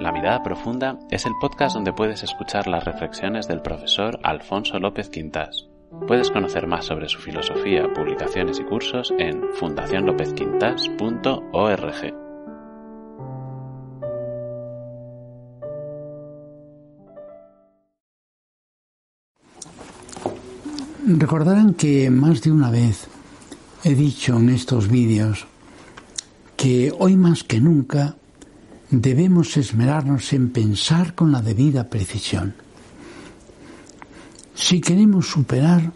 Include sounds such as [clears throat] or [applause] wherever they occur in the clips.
La Mirada Profunda es el podcast donde puedes escuchar las reflexiones del profesor Alfonso López Quintas. Puedes conocer más sobre su filosofía, publicaciones y cursos en fundacionlopezquintas.org. Recordarán que más de una vez he dicho en estos vídeos que hoy más que nunca debemos esmerarnos en pensar con la debida precisión. Si queremos superar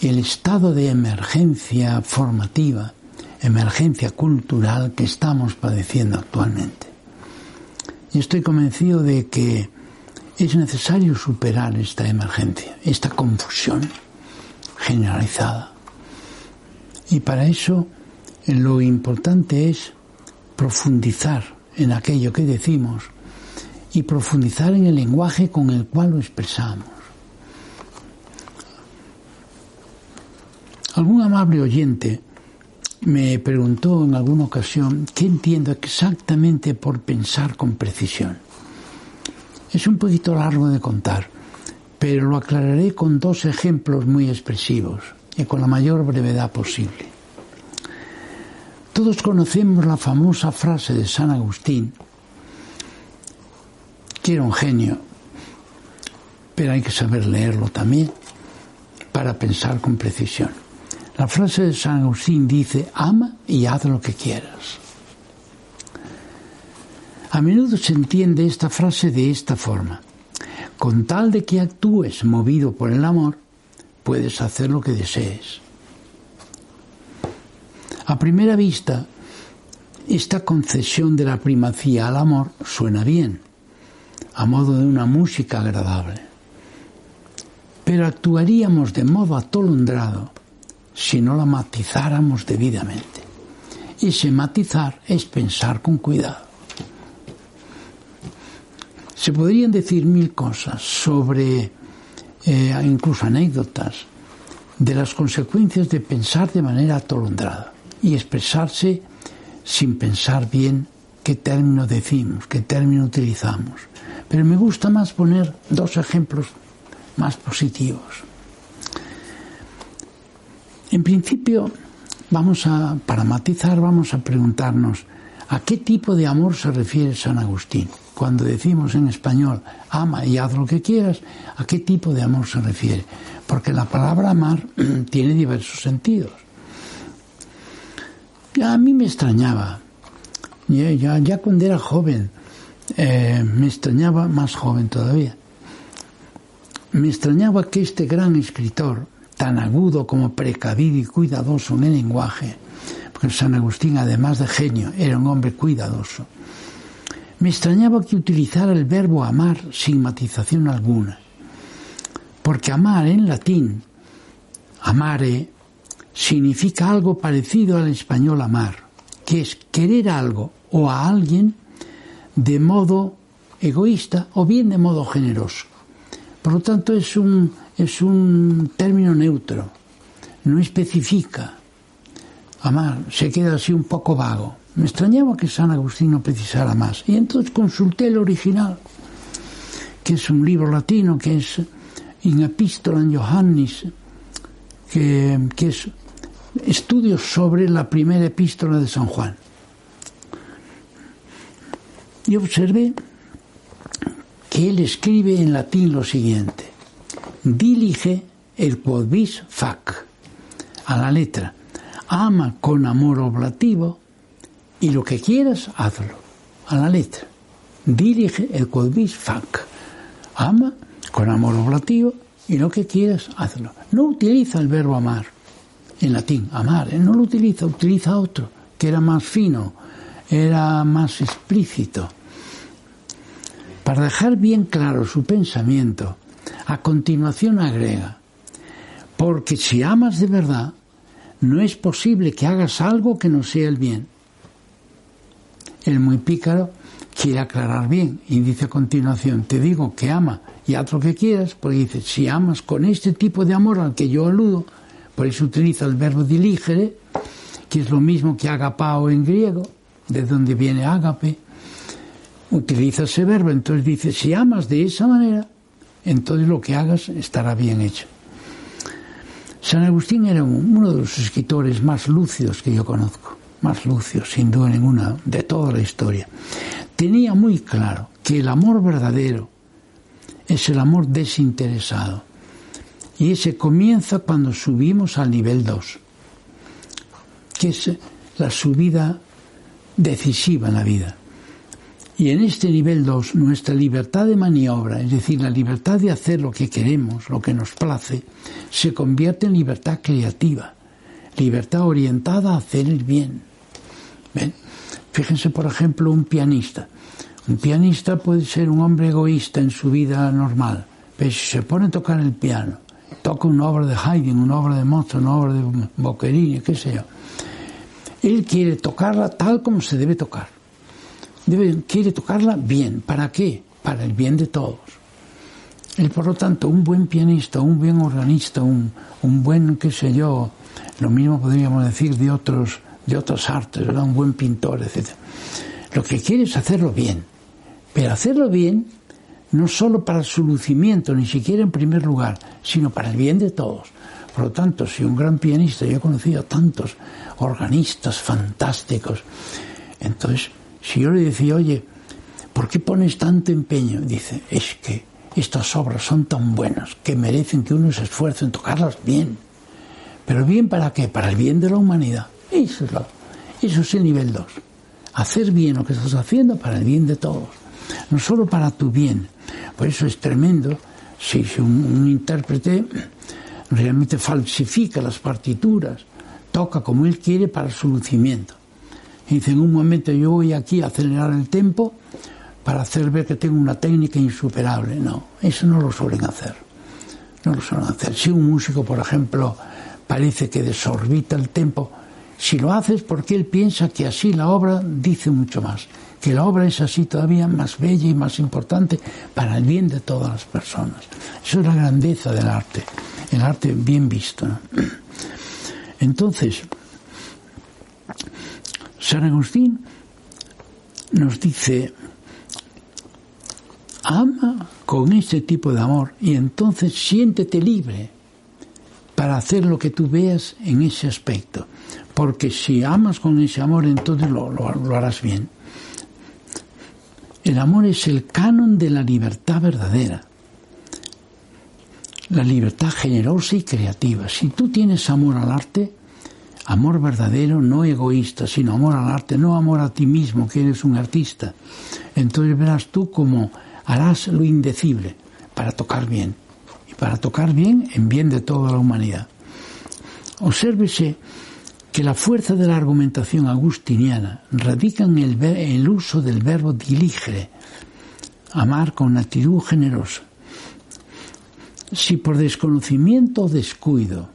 el estado de emergencia formativa, emergencia cultural que estamos padeciendo actualmente. Y estoy convencido de que es necesario superar esta emergencia, esta confusión generalizada. Y para eso lo importante es profundizar en aquello que decimos y profundizar en el lenguaje con el cual lo expresamos. Algún amable oyente me preguntó en alguna ocasión qué entiendo exactamente por pensar con precisión. Es un poquito largo de contar, pero lo aclararé con dos ejemplos muy expresivos y con la mayor brevedad posible. Todos conocemos la famosa frase de San Agustín, que era un genio, pero hay que saber leerlo también para pensar con precisión. La frase de San Agustín dice, ama y haz lo que quieras. A menudo se entiende esta frase de esta forma. Con tal de que actúes movido por el amor, puedes hacer lo que desees. A primera vista, esta concesión de la primacía al amor suena bien, a modo de una música agradable. Pero actuaríamos de modo atolondrado si no la matizáramos debidamente. Ese matizar es pensar con cuidado. Se podrían decir mil cosas sobre, eh, incluso anécdotas, de las consecuencias de pensar de manera atolondrada y expresarse sin pensar bien qué término decimos, qué término utilizamos. Pero me gusta más poner dos ejemplos más positivos. En principio, vamos a, para matizar, vamos a preguntarnos a qué tipo de amor se refiere San Agustín. Cuando decimos en español ama y haz lo que quieras, ¿a qué tipo de amor se refiere? Porque la palabra amar [clears throat] tiene diversos sentidos. A mí me extrañaba, ya, ya, cuando era joven, eh, me extrañaba, más joven todavía, me extrañaba que este gran escritor, tan agudo como precavido y cuidadoso en el lenguaje, porque San Agustín, además de genio, era un hombre cuidadoso, me extrañaba que utilizara el verbo amar sin matización alguna, porque amar en latín, amare, significa algo parecido al español amar, que es querer algo o a alguien de modo egoísta o bien de modo generoso. Por lo tanto, es un, es un término neutro, no especifica. Amar se queda así un poco vago. Me extrañaba que San Agustín no precisara más. Y entonces consulté el original, que es un libro latino, que es In Epistola Johannis, que, que es estudios sobre la primera epístola de San Juan. Y observé que él escribe en latín lo siguiente: Dilige el quod vis fac, a la letra. Ama con amor oblativo y lo que quieras, hazlo, a la letra. Dilige el quod vis fac. Ama con amor oblativo y lo que quieras, hazlo. No utiliza el verbo amar en latín, amar, él no lo utiliza, utiliza otro, que era más fino, era más explícito. Para dejar bien claro su pensamiento, a continuación agrega, porque si amas de verdad, no es posible que hagas algo que no sea el bien. El muy pícaro quiere aclarar bien y dice a continuación, te digo que ama y haz lo que quieras, porque dice, si amas con este tipo de amor al que yo aludo, por eso utiliza el verbo diligere, que es lo mismo que agapao en griego, de donde viene ágape, utiliza ese verbo, entonces dice, si amas de esa manera, entonces lo que hagas estará bien hecho. San Agustín era uno de los escritores más lúcidos que yo conozco, más lúcidos, sin duda ninguna, de toda la historia. Tenía muy claro que el amor verdadero es el amor desinteresado. Y ese comienza cuando subimos al nivel 2, que es la subida decisiva en la vida. Y en este nivel 2, nuestra libertad de maniobra, es decir, la libertad de hacer lo que queremos, lo que nos place, se convierte en libertad creativa, libertad orientada a hacer el bien. ¿Ven? Fíjense, por ejemplo, un pianista. Un pianista puede ser un hombre egoísta en su vida normal, pero si se pone a tocar el piano, toca una obra de Haydn, una obra de Mozart, una obra de Boccherini, qué sé yo, él quiere tocarla tal como se debe tocar quiere tocarla bien. ¿Para qué? Para el bien de todos. Y por lo tanto, un buen pianista, un buen organista, un, un buen, qué sé yo, lo mismo podríamos decir de otros, de otras artes, ¿verdad? un buen pintor, etc. Lo que quiere es hacerlo bien. Pero hacerlo bien no solo para su lucimiento, ni siquiera en primer lugar, sino para el bien de todos. Por lo tanto, si un gran pianista, yo he conocido a tantos organistas fantásticos, entonces si yo le decía, oye, ¿por qué pones tanto empeño? Dice, es que estas obras son tan buenas que merecen que uno se esfuerce en tocarlas bien. ¿Pero bien para qué? Para el bien de la humanidad. Eso es, lo, eso es el nivel 2. Hacer bien lo que estás haciendo para el bien de todos. No solo para tu bien. Por eso es tremendo si, un, intérprete realmente falsifica las partituras, toca como él quiere para su lucimiento. Y dice, en un momento yo voy aquí a acelerar el tiempo para hacer ver que tengo una técnica insuperable. No, eso no lo suelen hacer. No lo suelen hacer. Si un músico, por ejemplo, parece que desorbita el tiempo, si lo haces porque él piensa que así la obra dice mucho más, que la obra es así todavía más bella y más importante para el bien de todas las personas. Eso es la grandeza del arte, el arte bien visto. Entonces, San Agustín nos dice, ama con ese tipo de amor y entonces siéntete libre para hacer lo que tú veas en ese aspecto. Porque si amas con ese amor, entonces lo, lo harás bien. El amor es el canon de la libertad verdadera, la libertad generosa y creativa. Si tú tienes amor al arte, Amor verdadero, no egoísta, sino amor al arte, no amor a ti mismo, que eres un artista. Entonces verás tú cómo harás lo indecible para tocar bien. Y para tocar bien en bien de toda la humanidad. Obsérvese que la fuerza de la argumentación agustiniana radica en el, uso del verbo diligere, amar con actitud generosa. Si por desconocimiento o descuido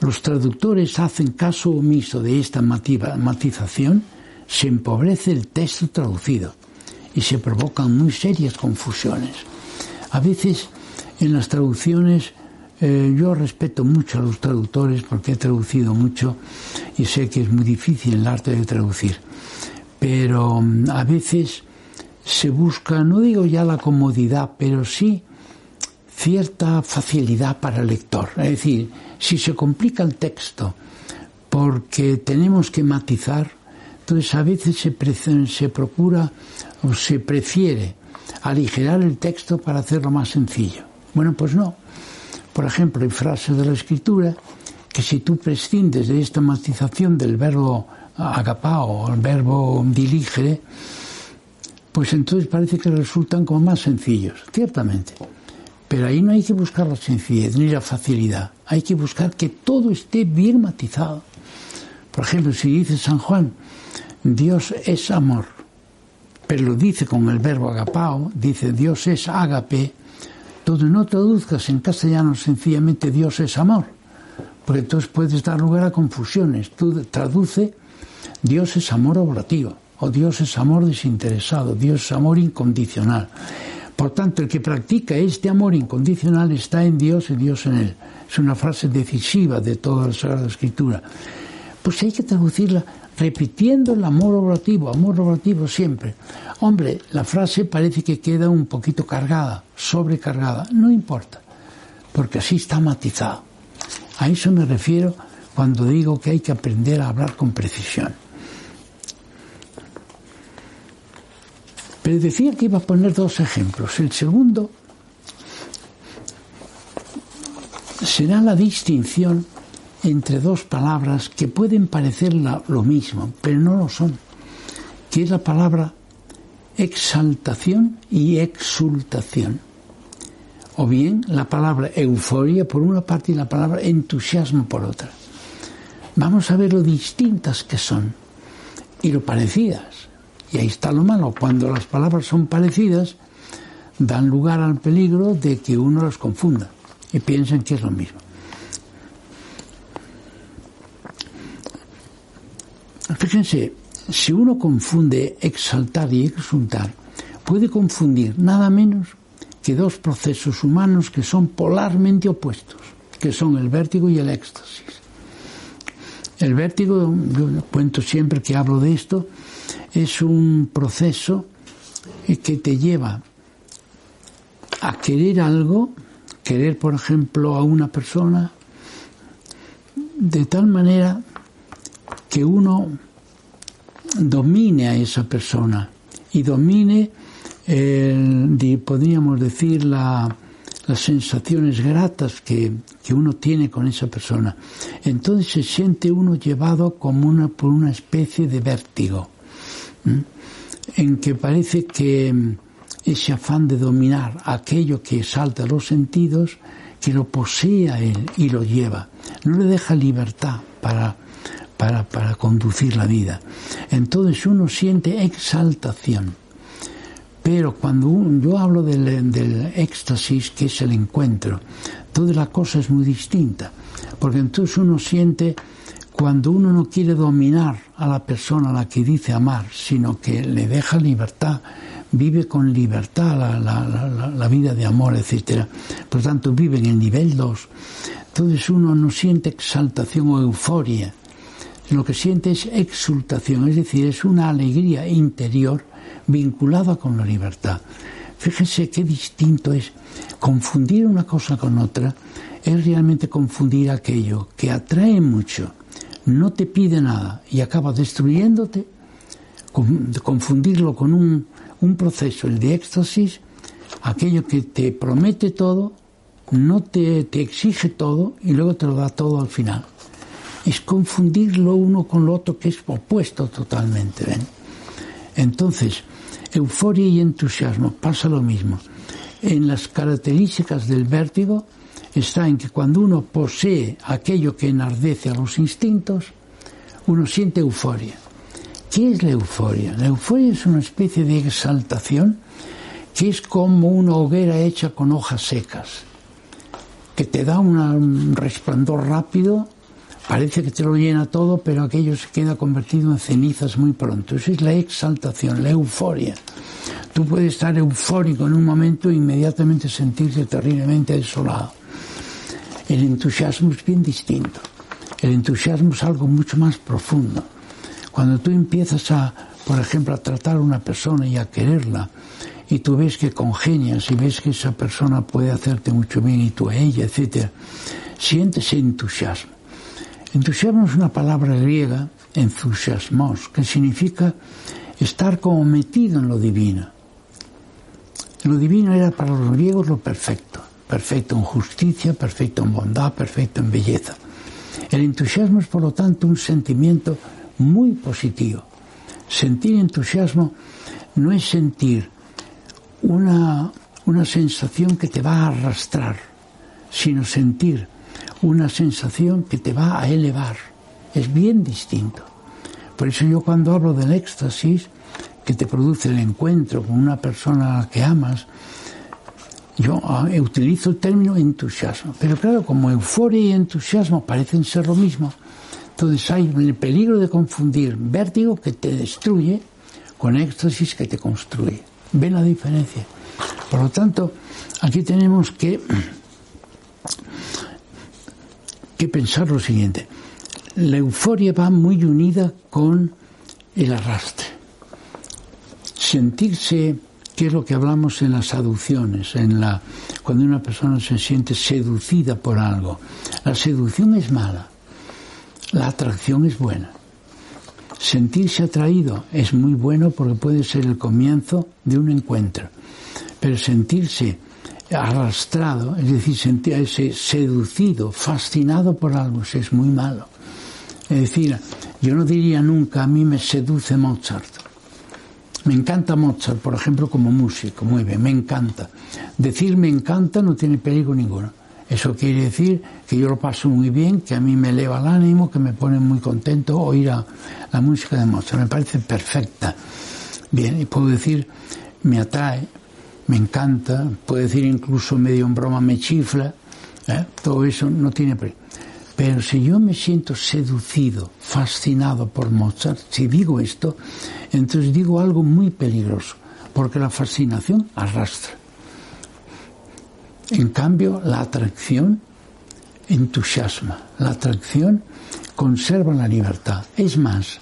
los traductores hacen caso omiso de esta matización, se empobrece el texto traducido y se provocan muy serias confusiones. A veces en las traducciones eh, yo respeto mucho a los traductores porque he traducido mucho y sé que es muy difícil el arte de traducir. Pero mm, a veces se busca, no digo ya la comodidad, pero sí cierta facilidad para el lector. Es decir, si se complica el texto porque tenemos que matizar, entonces a veces se, se procura o se prefiere aligerar el texto para hacerlo más sencillo. Bueno, pues no. Por ejemplo, hay frases de la escritura que si tú prescindes de esta matización del verbo agapao el verbo diligere, pues entonces parece que resultan como más sencillos, ciertamente. Pero ahí no hay que buscar la sencillez ni la facilidad, hay que buscar que todo esté bien matizado. Por ejemplo, si dice San Juan, Dios es amor, pero lo dice con el verbo agapao, dice Dios es agape, todo no traduzcas en castellano sencillamente Dios es amor, porque entonces puedes dar lugar a confusiones. Tú traduce Dios es amor obrativo, o Dios es amor desinteresado, Dios es amor incondicional. Por tanto, el que practica este amor incondicional está en Dios y Dios en él. Es una frase decisiva de toda la Sagrada Escritura. Pues hay que traducirla repitiendo el amor obrativo, amor obrativo siempre. Hombre, la frase parece que queda un poquito cargada, sobrecargada. No importa, porque así está matizado. A eso me refiero cuando digo que hay que aprender a hablar con precisión. Pero decía que iba a poner dos ejemplos. El segundo será la distinción entre dos palabras que pueden parecer lo mismo, pero no lo son, que es la palabra exaltación y exultación. O bien la palabra euforia por una parte y la palabra entusiasmo por otra. Vamos a ver lo distintas que son y lo parecidas. Y ahí está lo malo. Cuando las palabras son parecidas, dan lugar al peligro de que uno las confunda y piensen que es lo mismo. Fíjense, si uno confunde exaltar y exultar, puede confundir nada menos que dos procesos humanos que son polarmente opuestos, que son el vértigo y el éxtasis. El vértigo, yo cuento siempre que hablo de esto, es un proceso que te lleva a querer algo, querer por ejemplo a una persona, de tal manera que uno domine a esa persona y domine, podríamos decir, las sensaciones gratas que, uno tiene con esa persona. Entonces se siente uno llevado como una, por una especie de vértigo, en que parece que ese afán de dominar aquello que salta los sentidos, que lo posee a él y lo lleva, no le deja libertad para para, para conducir la vida. Entonces uno siente exaltación. Pero cuando yo hablo del, del, éxtasis, que es el encuentro, toda la cosa es muy distinta. Porque entonces uno siente, cuando uno no quiere dominar a la persona a la que dice amar, sino que le deja libertad, vive con libertad la, la, la, vida de amor, etc. Por tanto, vive en el nivel 2. Entonces uno no siente exaltación o euforia, lo que siente es exultación, es decir, es una alegría interior vinculada con la libertad. Fíjense qué distinto es confundir una cosa con otra, es realmente confundir aquello que atrae mucho, no te pide nada y acaba destruyéndote, confundirlo con un, un proceso, el de éxtasis, aquello que te promete todo, no te, te exige todo y luego te lo da todo al final es confundir lo uno con lo otro que es opuesto totalmente. ¿ven? Entonces, euforia y entusiasmo pasa lo mismo. En las características del vértigo está en que cuando uno posee aquello que enardece a los instintos, uno siente euforia. ¿Qué es la euforia? La euforia es una especie de exaltación que es como una hoguera hecha con hojas secas, que te da un resplandor rápido Parece que te lo llena todo, pero aquello se queda convertido en cenizas muy pronto. Esa es la exaltación, la euforia. Tú puedes estar eufórico en un momento e inmediatamente sentirte terriblemente desolado. El entusiasmo es bien distinto. El entusiasmo es algo mucho más profundo. Cuando tú empiezas a, por ejemplo, a tratar a una persona y a quererla, y tú ves que congenias y ves que esa persona puede hacerte mucho bien y tú a ella, etc., sientes entusiasmo. Entusiasmo es una palabra griega, entusiasmos, que significa estar como metido en lo divino. Lo divino era para los griegos lo perfecto, perfecto en justicia, perfecto en bondad, perfecto en belleza. El entusiasmo es, por lo tanto, un sentimiento muy positivo. Sentir entusiasmo no es sentir una, una sensación que te va a arrastrar, sino sentir una sensación que te va a elevar. Es bien distinto. Por eso yo cuando hablo del éxtasis, que te produce el encuentro con una persona que amas, yo ah, utilizo el término entusiasmo. Pero claro, como euforia y entusiasmo parecen ser lo mismo, entonces hay el peligro de confundir vértigo que te destruye con éxtasis que te construye. ¿Ven la diferencia? Por lo tanto, aquí tenemos que, [clears throat] que pensar lo siguiente. La euforia va muy unida con el arrastre. Sentirse, que es lo que hablamos en las aducciones, en la, cuando una persona se siente seducida por algo. La seducción es mala, la atracción es buena. Sentirse atraído es muy bueno porque puede ser el comienzo de un encuentro, pero sentirse arrastrado, es decir, sentirse seducido, fascinado por algo, es muy malo. Es decir, yo no diría nunca a mí me seduce Mozart. Me encanta Mozart, por ejemplo, como músico, muy bien, me encanta. Decir me encanta no tiene peligro ninguno. Eso quiere decir que yo lo paso muy bien, que a mí me eleva el ánimo, que me pone muy contento oír a la música de Mozart. Me parece perfecta. Bien, y puedo decir, me atrae, me encanta, puedo decir incluso medio en broma me chifla. ¿eh? Todo eso no tiene peligro. Pero si yo me siento seducido, fascinado por Mozart, si digo esto, entonces digo algo muy peligroso, porque la fascinación arrastra. En cambio, la atracción entusiasma, la atracción conserva la libertad. Es más,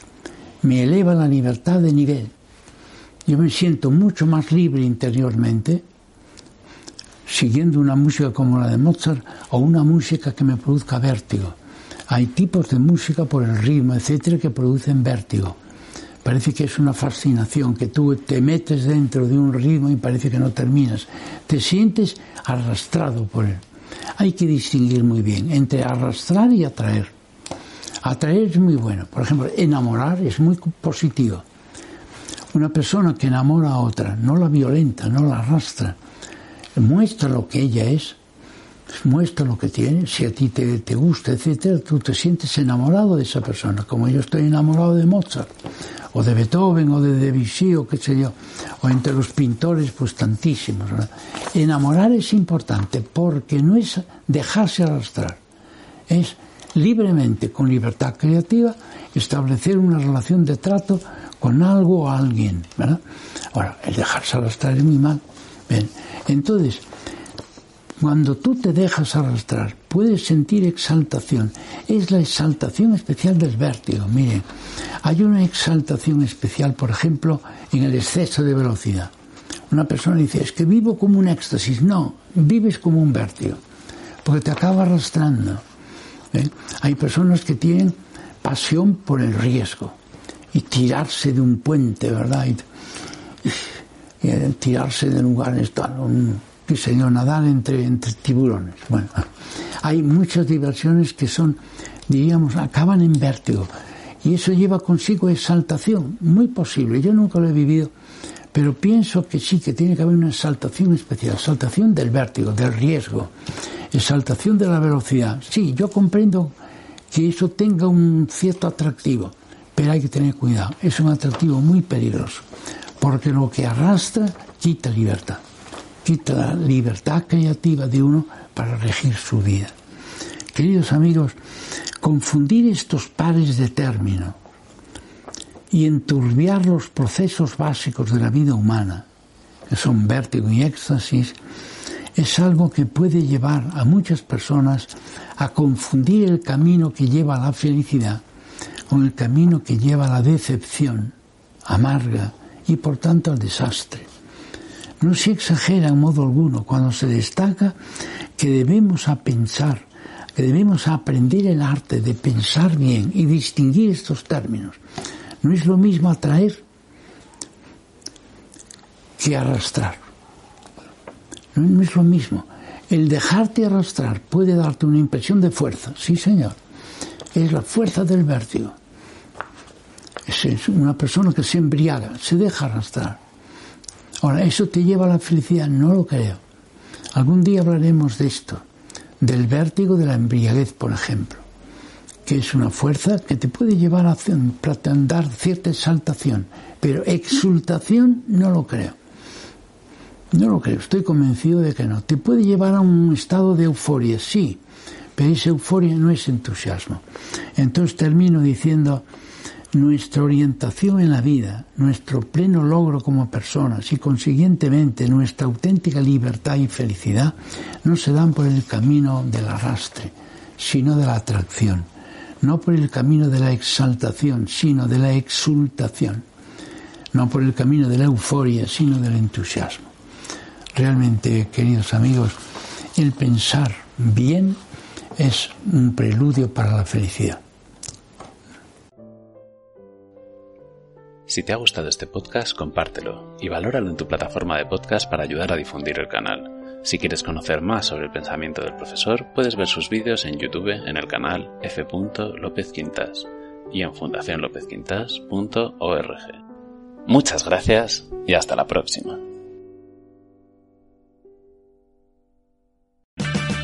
me eleva la libertad de nivel. Yo me siento mucho más libre interiormente siguiendo una música como la de Mozart o una música que me produzca vértigo. Hay tipos de música por el ritmo, etcétera, que producen vértigo. Parece que es una fascinación, que tú te metes dentro de un ritmo y parece que no terminas. Te sientes arrastrado por él. Hay que distinguir muy bien entre arrastrar y atraer. Atraer es muy bueno. Por ejemplo, enamorar es muy positivo. Una persona que enamora a otra, no la violenta, no la arrastra, muestra lo que ella es, muestra lo que tiene, si a ti te, te gusta, etcétera, tú te sientes enamorado de esa persona, como yo estoy enamorado de Mozart o de Beethoven o de Debussy o qué sé yo, o entre los pintores pues tantísimos. Enamorar es importante porque no es dejarse arrastrar, es libremente, con libertad creativa, establecer una relación de trato con algo o alguien. ¿verdad? Ahora, el dejarse arrastrar es muy mal. Entonces, cuando tú te dejas arrastrar, puedes sentir exaltación. Es la exaltación especial del vértigo. Miren, hay una exaltación especial, por ejemplo, en el exceso de velocidad. Una persona dice, es que vivo como un éxtasis. No, vives como un vértigo, porque te acaba arrastrando. Hay personas que tienen pasión por el riesgo y tirarse de un puente, ¿verdad? Y, tirarse de lugares tal, un, qué sé nadar entre, entre tiburones. Bueno, hay muchas diversiones que son, diríamos, acaban en vértigo. Y eso lleva consigo exaltación, muy posible. Yo nunca lo he vivido, pero pienso que sí, que tiene que haber una exaltación especial, exaltación del vértigo, del riesgo, exaltación de la velocidad. Sí, yo comprendo que eso tenga un cierto atractivo, pero hay que tener cuidado. Es un atractivo muy peligroso, porque lo que arrastra quita libertad quita la libertad creativa de uno para regir su vida. Queridos amigos, confundir estos pares de término y enturbiar los procesos básicos de la vida humana, que son vértigo y éxtasis, es algo que puede llevar a muchas personas a confundir el camino que lleva a la felicidad con el camino que lleva a la decepción amarga y por tanto al desastre. No se exagera en modo alguno cuando se destaca que debemos a pensar, que debemos aprender el arte de pensar bien y distinguir estos términos. No es lo mismo atraer que arrastrar. No, es lo mismo. El dejarte arrastrar puede darte una impresión de fuerza, sí señor. Es la fuerza del vértigo. Es una persona que se embriaga, se deja arrastrar. Ahora, ¿eso te lleva a la felicidad? No lo creo. Algún día hablaremos de esto, del vértigo de la embriaguez, por ejemplo, que es una fuerza que te puede llevar a dar cierta exaltación, pero exultación no lo creo. No lo creo, estoy convencido de que no. Te puede llevar a un estado de euforia, sí, pero esa euforia no es entusiasmo. Entonces termino diciendo, nuestra orientación en la vida, nuestro pleno logro como personas y consiguientemente nuestra auténtica libertad y felicidad no se dan por el camino del arrastre, sino de la atracción, no por el camino de la exaltación, sino de la exultación, no por el camino de la euforia, sino del entusiasmo. Realmente, queridos amigos, el pensar bien es un preludio para la felicidad. Si te ha gustado este podcast, compártelo y valóralo en tu plataforma de podcast para ayudar a difundir el canal. Si quieres conocer más sobre el pensamiento del profesor, puedes ver sus vídeos en YouTube en el canal F. Quintas y en fundacionlopezquintas.org. Muchas gracias y hasta la próxima.